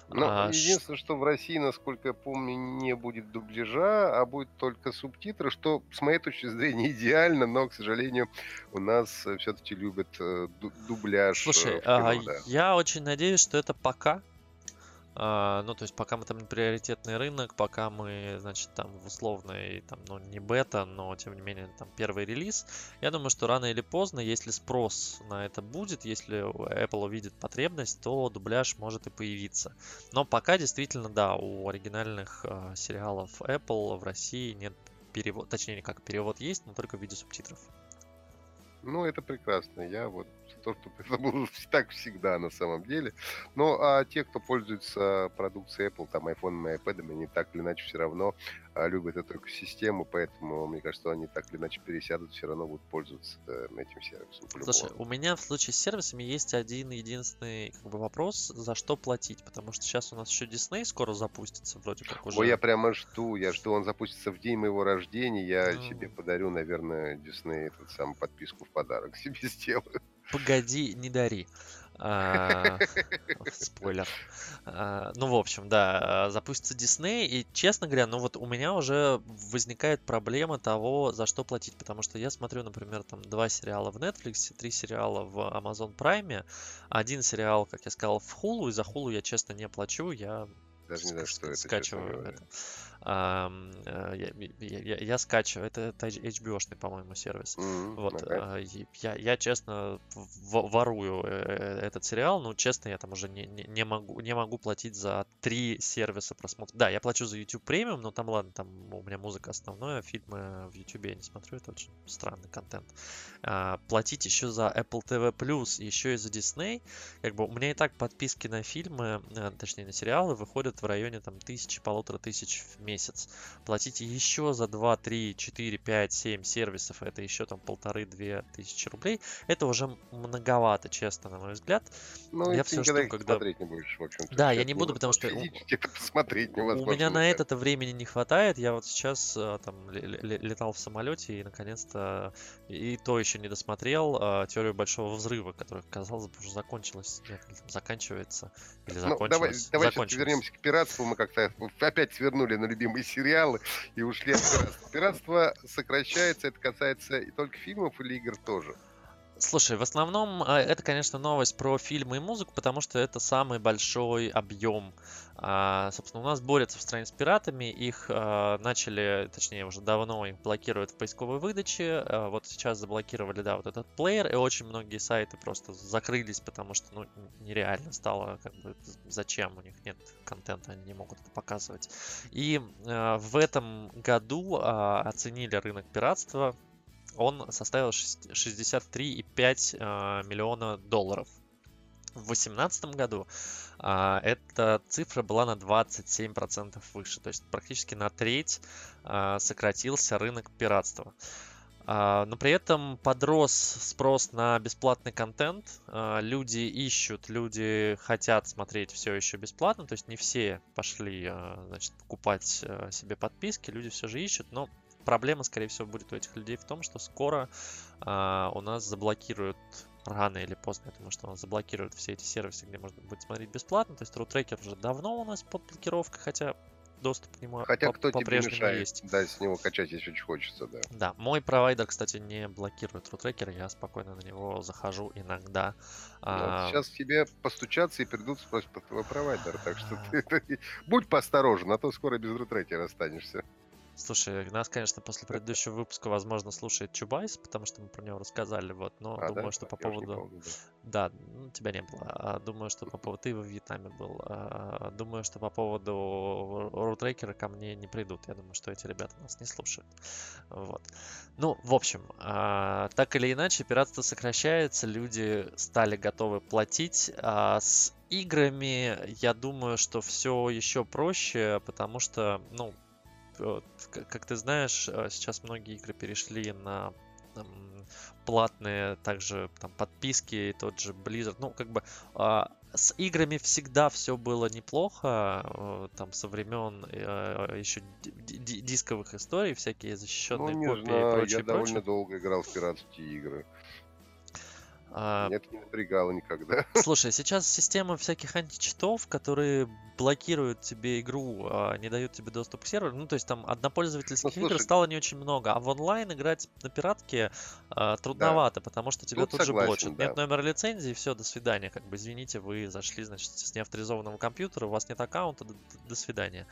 Ну, А, единственное, что в России, насколько я помню, не будет дубляжа, а будет только субтитры, что, с моей точки зрения, идеально, но, к сожалению, у нас все-таки любят э, ду- дубляж э, Слушай, в кино, а, да. я очень надеюсь, что это пока. А, ну, то есть пока мы там не приоритетный рынок, пока мы, значит, там в условной, там, ну, не бета, но, тем не менее, там первый релиз. Я думаю, что рано или поздно, если спрос на это будет, если Apple увидит потребность, то дубляж может и появиться. Но пока действительно, да, у оригинальных а, сериалов Apple в России нет перевод, точнее, как перевод есть, но только в виде субтитров. Ну, это прекрасно. Я вот то, чтобы это было так всегда на самом деле. Ну, а те, кто пользуется продукцией Apple, там, iPhone и iPad, они так или иначе все равно любят эту экосистему, поэтому, мне кажется, они так или иначе пересядут, все равно будут пользоваться э, этим сервисом. Слушай, у меня в случае с сервисами есть один единственный как бы, вопрос, за что платить, потому что сейчас у нас еще Disney скоро запустится, вроде как уже. Ой, я прямо жду, я жду, он запустится в день моего рождения, я Ну. себе подарю, наверное, Disney этот сам подписку в подарок себе сделаю. Погоди, не дари. А, Спойлер. А, Ну, в общем, да, запустится Disney, и, честно говоря, ну вот у меня уже возникает проблема того, за что платить, потому что я смотрю, например, там два сериала в Netflix, три сериала в Amazon Prime, один сериал, как я сказал, в Hulu, и за Hulu я, честно, не плачу, я Даже не знаю, что это, скачиваю это. А, я, я, я скачиваю. Это, это HBO-шный, по-моему, сервис. Mm-hmm, вот. Okay. Я, я, честно, ворую этот сериал. Ну, честно, я там уже не, не, не, могу, не могу платить за три сервиса просмотра. Да, я плачу за YouTube премиум, но там, ладно, там у меня музыка основная, фильмы в YouTube я не смотрю, это очень странный контент. Платить еще за Apple TV+, еще и за Disney. Как бы у меня и так подписки на фильмы, точнее на сериалы, выходят в районе там тысячи, полутора тысяч в месяц. Платите еще за 2, 3, 4, 5, 7 сервисов, это еще там полторы-две тысячи рублей. Это уже многовато, честно, на мой взгляд. Ну, я все жду, когда... смотреть не будешь, в общем Да, я не буду, потому что... это посмотреть невозможно. У меня на это времени не хватает. Я вот сейчас а, там летал в самолете и, наконец-то, и то еще не досмотрел а, теорию большого взрыва, которая, казалось бы, уже закончилась. Нет, заканчивается. Или закончилась. Ну, давай, давай вернемся к пиратству. Мы как-то опять свернули на любимые сериалы и ушли от пиратства. Пиратство сокращается, это касается и только фильмов или игр тоже? Слушай, в основном а, это, конечно, новость про фильмы и музыку, потому что это самый большой объем. А, собственно, у нас борются в стране с пиратами, их а, начали, точнее, уже давно их блокируют в поисковой выдаче. А, вот сейчас заблокировали, да, вот этот плеер, и очень многие сайты просто закрылись, потому что, ну, нереально стало, как бы, зачем у них нет контента, они не могут это показывать. И а, в этом году а, оценили рынок пиратства он составил 63,5 а, миллиона долларов. В 2018 году а, эта цифра была на 27% выше, то есть практически на треть а, сократился рынок пиратства. Но при этом подрос спрос на бесплатный контент. Люди ищут, люди хотят смотреть все еще бесплатно. То есть не все пошли значит, покупать себе подписки, люди все же ищут, но проблема, скорее всего, будет у этих людей в том, что скоро а, у нас заблокируют рано или поздно, потому что у нас заблокируют все эти сервисы, где можно будет смотреть бесплатно. То есть рутрекер уже давно у нас под блокировкой, хотя доступ к нему Хотя кто по-прежнему мешает, есть. Да, с него качать, если очень хочется, да. Да, мой провайдер, кстати, не блокирует рутрекер, я спокойно на него захожу иногда. Ну, а... Сейчас тебе постучаться и придут спросить по твой провайдер, так что ты, будь поосторожен, а то скоро без рутрекера останешься. Слушай, нас, конечно, после предыдущего выпуска, возможно, слушает Чубайс, потому что мы про него рассказали, вот, но а, думаю, да? что по Я поводу... Помню, да. да, ну, тебя не было. А, думаю, что по поводу... Ты во Вьетнаме был. А, думаю, что по поводу рутрекера ко мне не придут. Я думаю, что эти ребята нас не слушают. Вот. Ну, в общем, а, так или иначе, пиратство сокращается, люди стали готовы платить. А с играми, я думаю, что все еще проще, потому что, ну, вот, как ты знаешь, э, сейчас многие игры перешли на там, платные также там подписки, тот же Blizzard. Ну, как бы а, с играми всегда все было неплохо, э, там со времен э, еще дисковых историй, всякие защищенные ну, не копии знаю, и прочее. Я довольно долго играл в пиратские игры. А, это не напрягало никогда. Слушай, сейчас система всяких античитов, которые блокируют тебе игру, а, не дают тебе доступ к серверу. Ну, то есть там однопользовательских ну, игр стало не очень много, а в онлайн играть на пиратке а, трудновато, да. потому что тебя тут, тут согласен, же блочат. Да. Нет номера лицензии, все, до свидания. Как бы, извините, вы зашли, значит, с неавторизованного компьютера, у вас нет аккаунта, до, до свидания.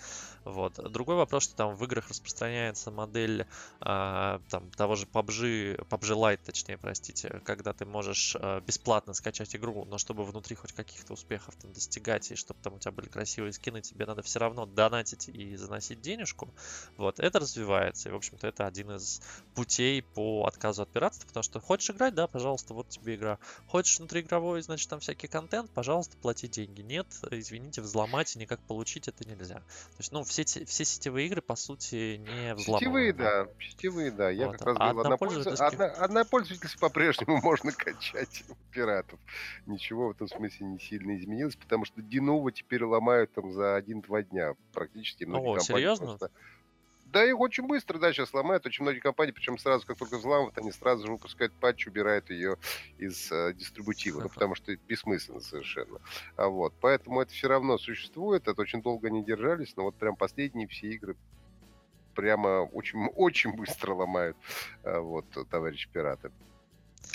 Вот. Другой вопрос, что там в играх распространяется модель а, там, того же PUBG, PUBG Lite, точнее, простите, когда ты можешь бесплатно скачать игру, но чтобы внутри хоть каких-то успехов там достигать, и чтобы там у тебя были красивые красивые скины, тебе надо все равно донатить и заносить денежку. Вот, это развивается. И, в общем-то, это один из путей по отказу от пиратства, потому что хочешь играть, да, пожалуйста, вот тебе игра. Хочешь внутриигровой, значит, там всякий контент, пожалуйста, плати деньги. Нет, извините, взломать и никак получить это нельзя. То есть, ну, все, все сетевые игры, по сути, не взломаны. Сетевые, да, сетевые, да. Я вот. как раз а говорил, однопользовательских... Одно, однопользовательство по-прежнему можно качать пиратов. Ничего в этом смысле не сильно изменилось, потому что Динова теперь ломают убивают там за один-два дня практически. Многие О, серьезно? Просто... Да, их очень быстро, да, сейчас ломают. Очень многие компании, причем сразу, как только взламывают, они сразу же выпускают патч, убирают ее из э, дистрибутива, ну, потому что это бессмысленно совершенно. А вот, поэтому это все равно существует, это очень долго не держались, но вот прям последние все игры прямо очень, очень быстро ломают, а, вот, товарищ пираты.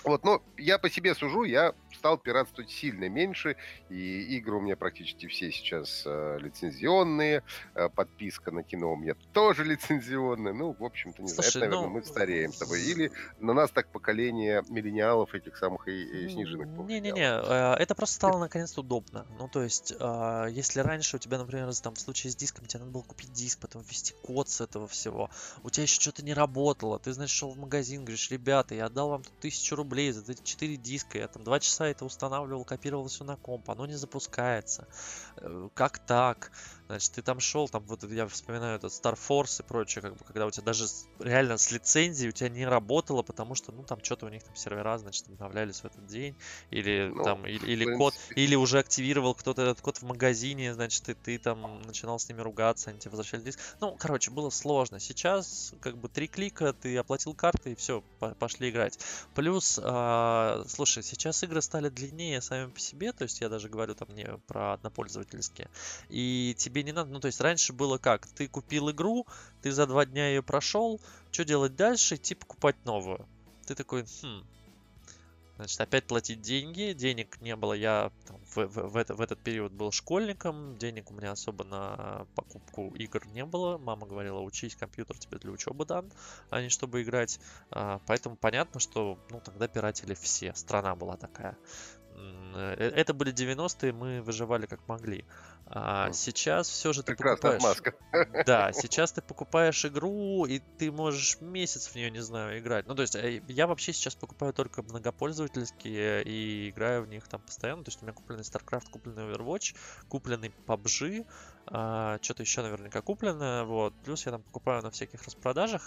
Вот, но я по себе сужу, я стал пиратствовать сильно меньше, и игры у меня практически все сейчас э, лицензионные, э, подписка на кино у меня тоже лицензионная, ну, в общем-то, не Слушай, знаю, это, наверное, ну... мы стареем с тобой, или на нас так поколение миллениалов этих самых и, и сниженных Не-не-не, э, это просто стало наконец удобно, ну, то есть, э, если раньше у тебя, например, там, в случае с диском, тебе надо было купить диск, потом ввести код с этого всего, у тебя еще что-то не работало, ты, значит, шел в магазин, говоришь, ребята, я отдал вам тут тысячу рублей за эти четыре диска, я там два часа это устанавливал, копировал все на комп, оно не запускается. Э, как так? Значит, ты там шел, там вот я вспоминаю этот Star Force и прочее, как бы, когда у тебя даже реально с лицензией у тебя не работало, потому что, ну, там что-то у них там сервера, значит, обновлялись в этот день, или ну, там, или, или код, или уже активировал кто-то этот код в магазине, значит, и ты там начинал с ними ругаться, они тебе возвращали диск. Ну, короче, было сложно. Сейчас, как бы, три клика, ты оплатил карты, и все, пошли играть. Плюс, э, слушай, сейчас игры стали длиннее сами по себе, то есть я даже говорю там не про однопользовательские, и тебе тебе не надо, ну то есть раньше было как, ты купил игру, ты за два дня ее прошел, что делать дальше? Идти покупать новую. Ты такой, хм, Значит, опять платить деньги. Денег не было. Я там, в, в, в, это, в этот период был школьником. Денег у меня особо на покупку игр не было. Мама говорила, учись, компьютер тебе для учебы дан, а не чтобы играть. А, поэтому понятно, что ну, тогда пиратели все. Страна была такая. Э, это были 90-е, мы выживали как могли. А сейчас все же ты покупаешь... маска. Да, сейчас ты покупаешь игру, и ты можешь месяц в нее, не знаю, играть. Ну, то есть, э, я вообще сейчас покупаю только многопользовательские и играю в них там постоянно. То есть, у меня купленный StarCraft, купленный Overwatch, купленный PUBG, что-то еще наверняка куплено, вот. Плюс я там покупаю на всяких распродажах,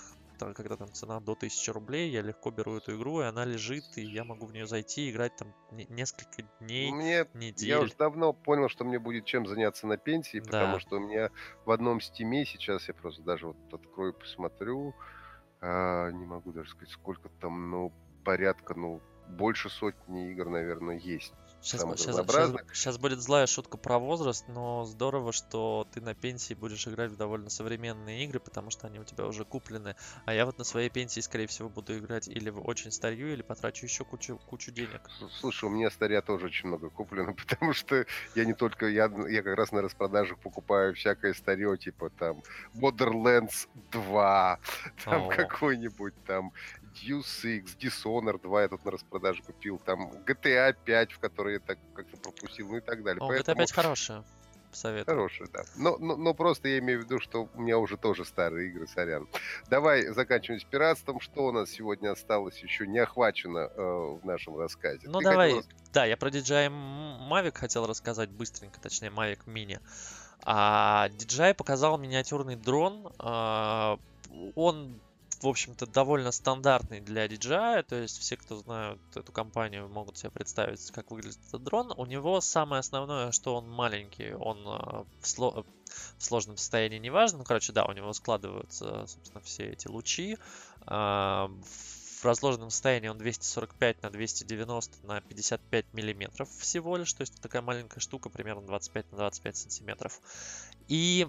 когда там цена до 1000 рублей, я легко беру эту игру, и она лежит, и я могу в нее зайти, играть там несколько дней, мне, недель. Я уже давно понял, что мне будет чем заняться на пенсии, да. потому что у меня в одном стиме сейчас, я просто даже вот открою, посмотрю, а, не могу даже сказать, сколько там, ну, порядка, ну, больше сотни игр, наверное, есть. Сейчас, сейчас, сейчас, сейчас будет злая шутка про возраст, но здорово, что ты на пенсии будешь играть в довольно современные игры, потому что они у тебя уже куплены. А я вот на своей пенсии, скорее всего, буду играть или в очень старью, или потрачу еще кучу, кучу денег. Слушай, у меня старья тоже очень много куплено, потому что я не только, я, я как раз на распродажах покупаю всякое старье, типа там Borderlands 2, там какой-нибудь там Deus Ex, Dishonored 2 я тут на распродаже купил, там GTA 5, в который я так как-то пропустил, ну и так далее. О, Поэтому... GTA 5 хорошая. Советую. Хорошая, да. Но, но, но просто я имею в виду, что у меня уже тоже старые игры, сорян. Давай заканчиваем с пиратством. Что у нас сегодня осталось еще не охвачено э, в нашем рассказе? Ну Ты давай, хотел... да, я про DJI Mavic хотел рассказать быстренько, точнее Mavic Mini. А DJI показал миниатюрный дрон. А, он в общем-то, довольно стандартный для DJI, то есть все, кто знают эту компанию, могут себе представить, как выглядит этот дрон. У него самое основное, что он маленький, он э, в, сло... в сложном состоянии не важно. Ну, короче, да, у него складываются, собственно, все эти лучи. А, в разложенном состоянии он 245 на 290 на 55 миллиметров всего лишь, то есть такая маленькая штука, примерно 25 на 25 сантиметров. И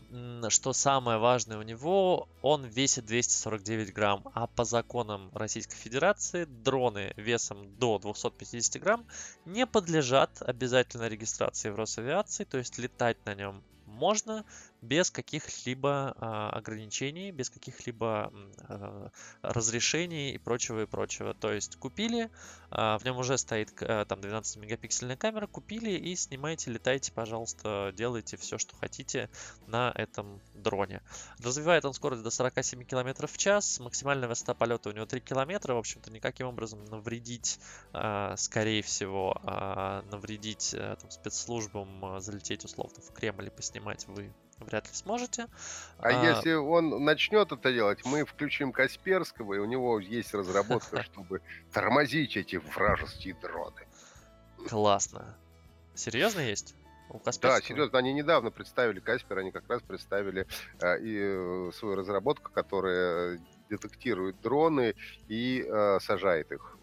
что самое важное у него, он весит 249 грамм, а по законам Российской Федерации дроны весом до 250 грамм не подлежат обязательной регистрации в Росавиации, то есть летать на нем можно без каких-либо а, ограничений, без каких-либо а, разрешений и прочего и прочего. То есть купили, а, в нем уже стоит а, там 12 мегапиксельная камера, купили и снимайте, летайте, пожалуйста, делайте все, что хотите на этом дроне. Развивает он скорость до 47 км в час, максимальная высота полета у него 3 км, в общем-то никаким образом навредить, а, скорее всего, а, навредить а, там, спецслужбам, а, залететь условно в Кремль и поснимать вы вряд ли сможете. А, а если он начнет это делать, мы включим Касперского, и у него есть разработка, чтобы тормозить эти вражеские дроны. Классно. Серьезно есть? У да, серьезно, они недавно представили Каспер, они как раз представили э, и э, свою разработку, которая детектирует дроны и э, сажает их.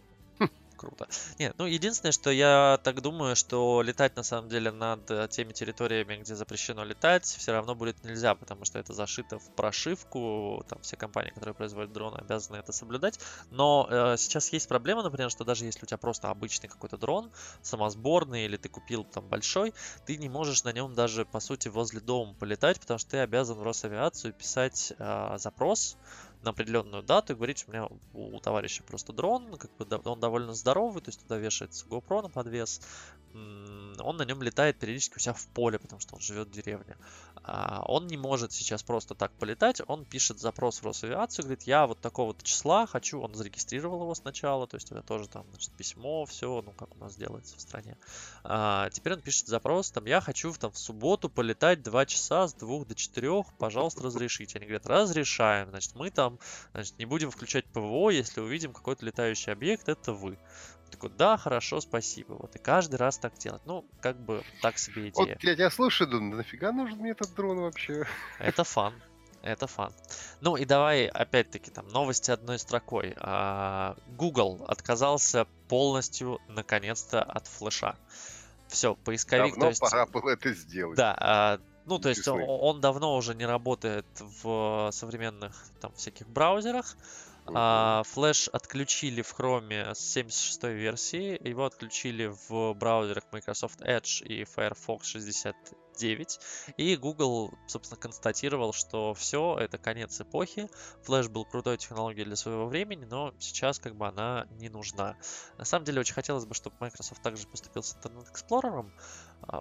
Круто. Нет, ну единственное, что я так думаю, что летать на самом деле над э, теми территориями, где запрещено летать, все равно будет нельзя, потому что это зашито в прошивку, там все компании, которые производят дроны, обязаны это соблюдать. Но э, сейчас есть проблема, например, что даже если у тебя просто обычный какой-то дрон, самосборный, или ты купил там большой, ты не можешь на нем даже, по сути, возле дома полетать, потому что ты обязан в Росавиацию писать э, запрос на определенную дату и говорить, у меня у товарища просто дрон, как бы он довольно здоровый, то есть туда вешается GoPro на подвес, он на нем летает периодически у себя в поле, потому что он живет в деревне. А, он не может сейчас просто так полетать, он пишет запрос в Росавиацию, говорит, я вот такого-то числа хочу, он зарегистрировал его сначала, то есть это тоже там, значит, письмо, все, ну, как у нас делается в стране. А, теперь он пишет запрос, там, я хочу там в субботу полетать 2 часа с 2 до 4, пожалуйста, разрешите. Они говорят, разрешаем, значит, мы там, значит, не будем включать ПВО, если увидим какой-то летающий объект, это вы такой, да, хорошо, спасибо. Вот, и каждый раз так делать. Ну, как бы, так себе идея. Вот я тебя слушаю, думаю, нафига нужен мне этот дрон вообще? Это фан. Это фан. Ну и давай, опять-таки, там, новости одной строкой. А, Google отказался полностью, наконец-то, от флеша. Все, поисковик... Давно то есть, пора было это сделать. Да, а, ну, то есть он, он давно уже не работает в современных там всяких браузерах. А, Flash отключили в Chrome с 76 версии, его отключили в браузерах Microsoft Edge и Firefox 69. И Google, собственно, констатировал, что все, это конец эпохи. Flash был крутой технологией для своего времени, но сейчас как бы она не нужна. На самом деле очень хотелось бы, чтобы Microsoft также поступил с Internet Explorer,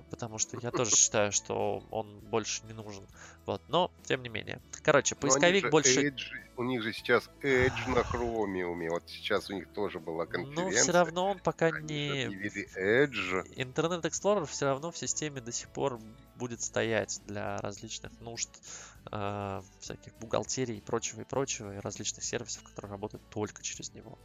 потому что я тоже считаю, что он больше не нужен. Вот, но тем не менее. Короче, поисковик больше... Edge, у них же сейчас Edge на Chromium, вот сейчас у них тоже была конференция. Но все равно он пока не... Edge. Internet Explorer все равно в системе до сих пор будет стоять для различных нужд э, всяких бухгалтерий и прочего и прочего, и различных сервисов, которые работают только через него.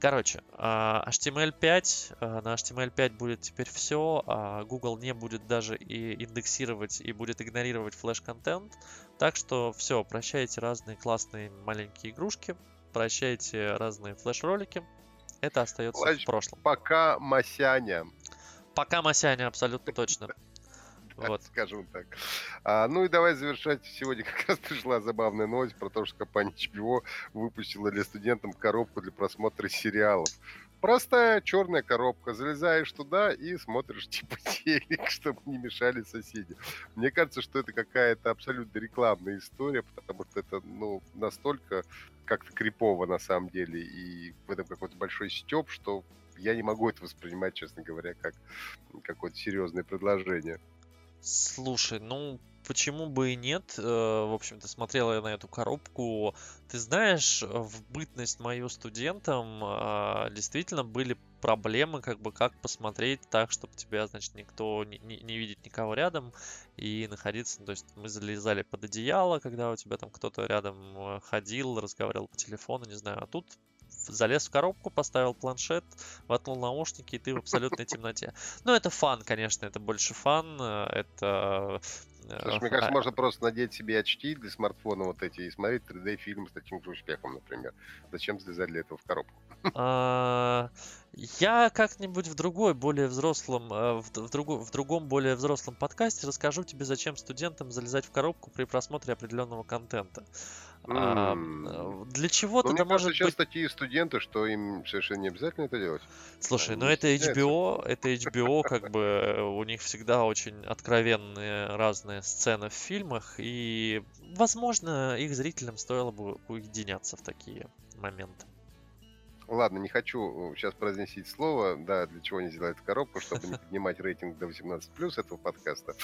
Короче, HTML5, а, на HTML5 будет теперь все, а Google не будет даже и индексировать и будет игнорировать флеш-контент. Так что все, прощайте разные классные маленькие игрушки, прощайте разные флеш-ролики. Это остается Плащ, в прошлом. Пока Масяня. Пока Масяня, абсолютно точно. Вот. Скажем так. А, ну и давай завершать. Сегодня как раз пришла забавная новость про то, что компания HBO выпустила для студентов коробку для просмотра сериалов. Простая черная коробка. Залезаешь туда и смотришь типа телек, чтобы не мешали соседи. Мне кажется, что это какая-то абсолютно рекламная история, потому что это ну, настолько как-то крипово на самом деле. И в этом какой-то большой степ, что я не могу это воспринимать, честно говоря, как какое-то серьезное предложение. Слушай, ну почему бы и нет? Э, в общем-то, смотрела я на эту коробку. Ты знаешь, в бытность мою студентом а, действительно были проблемы, как бы как посмотреть так, чтобы тебя, значит, никто не, не, не видит никого рядом и находиться. То есть мы залезали под одеяло, когда у тебя там кто-то рядом э, ходил, разговаривал по телефону, не знаю. А тут залез в коробку, поставил планшет, воткнул наушники, и ты в абсолютной темноте. Ну, это фан, конечно, это больше фан, э, это... Э, Слушай, мне кажется, можно просто надеть себе очки для смартфона вот эти и смотреть 3D-фильм с таким же успехом, например. Зачем залезать для этого в коробку? А, я как-нибудь в другой, более взрослом, э, в, другу, в другом, более взрослом подкасте расскажу тебе, зачем студентам залезать в коробку при просмотре определенного контента. Mm. Для чего ну, тогда может сейчас быть... такие студенты, что им совершенно не обязательно это делать. Слушай, Они ну это HBO, это HBO, как бы у них всегда очень откровенные разные сцены в фильмах, и, возможно, их зрителям стоило бы уединяться в такие моменты. Ладно, не хочу сейчас произносить слово, да, для чего они сделали эту коробку, чтобы не поднимать рейтинг до 18 плюс этого подкаста.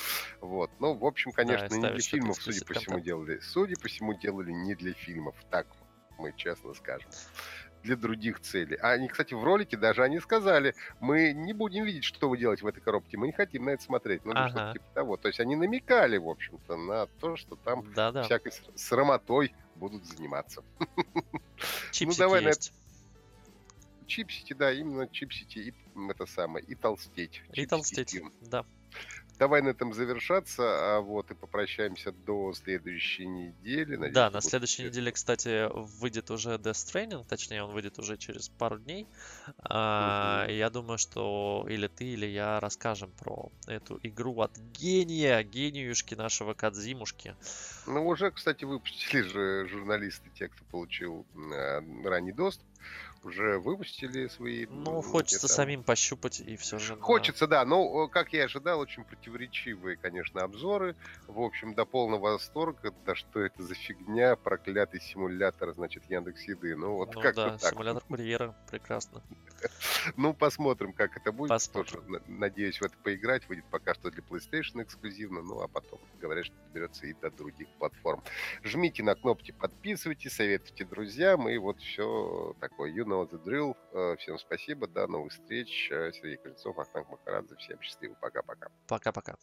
Вот. Ну, в общем, конечно, да, не для фильмов, судя по всему, делали. Судя по всему, делали не для фильмов. Так мы честно скажем для других целей. А они, кстати, в ролике даже они сказали, мы не будем видеть, что вы делаете в этой коробке, мы не хотим на это смотреть. Ну, ага. что-то типа того. То есть они намекали, в общем-то, на то, что там Да-да. всякой срамотой будут заниматься. Чипсики ну, давай есть. на чипсити, да, именно чипсити и это самое, и толстеть. И толстеть, да. давай на этом завершаться, а вот и попрощаемся до следующей недели. Надеюсь, Да, на будет следующей интересно. неделе, кстати, выйдет уже Death Stranding, точнее, он выйдет уже через пару дней. А, Мгм. и я думаю, что или ты, или я расскажем про эту игру от гения, гениюшки нашего Кадзимушки. Ну, уже, кстати, выпустили же журналисты, те, кто получил э, ранний доступ, уже выпустили свои Ну, хочется это, самим пощупать и все же. Хочется, да, но, э, как я и ожидал, очень противоречивые, конечно, обзоры. В общем, до полного восторга. Да что это за фигня, проклятый симулятор, значит, Яндекс Еды. Ну, вот Ну как-то да, так. симулятор курьера, прекрасно. Ну, посмотрим, как это будет. Посмотрим. Тоже на- надеюсь в это поиграть. Выйдет пока что для PlayStation эксклюзивно, ну, а потом, говорят, что доберется и до других платформ. Жмите на кнопки, подписывайтесь, советуйте друзьям, и вот все такое. You know the drill. Всем спасибо, до новых встреч. Э, Сергей Кузнецов, Ахтанг Макарадзе. Всем счастливо, пока-пока. Пока-пока.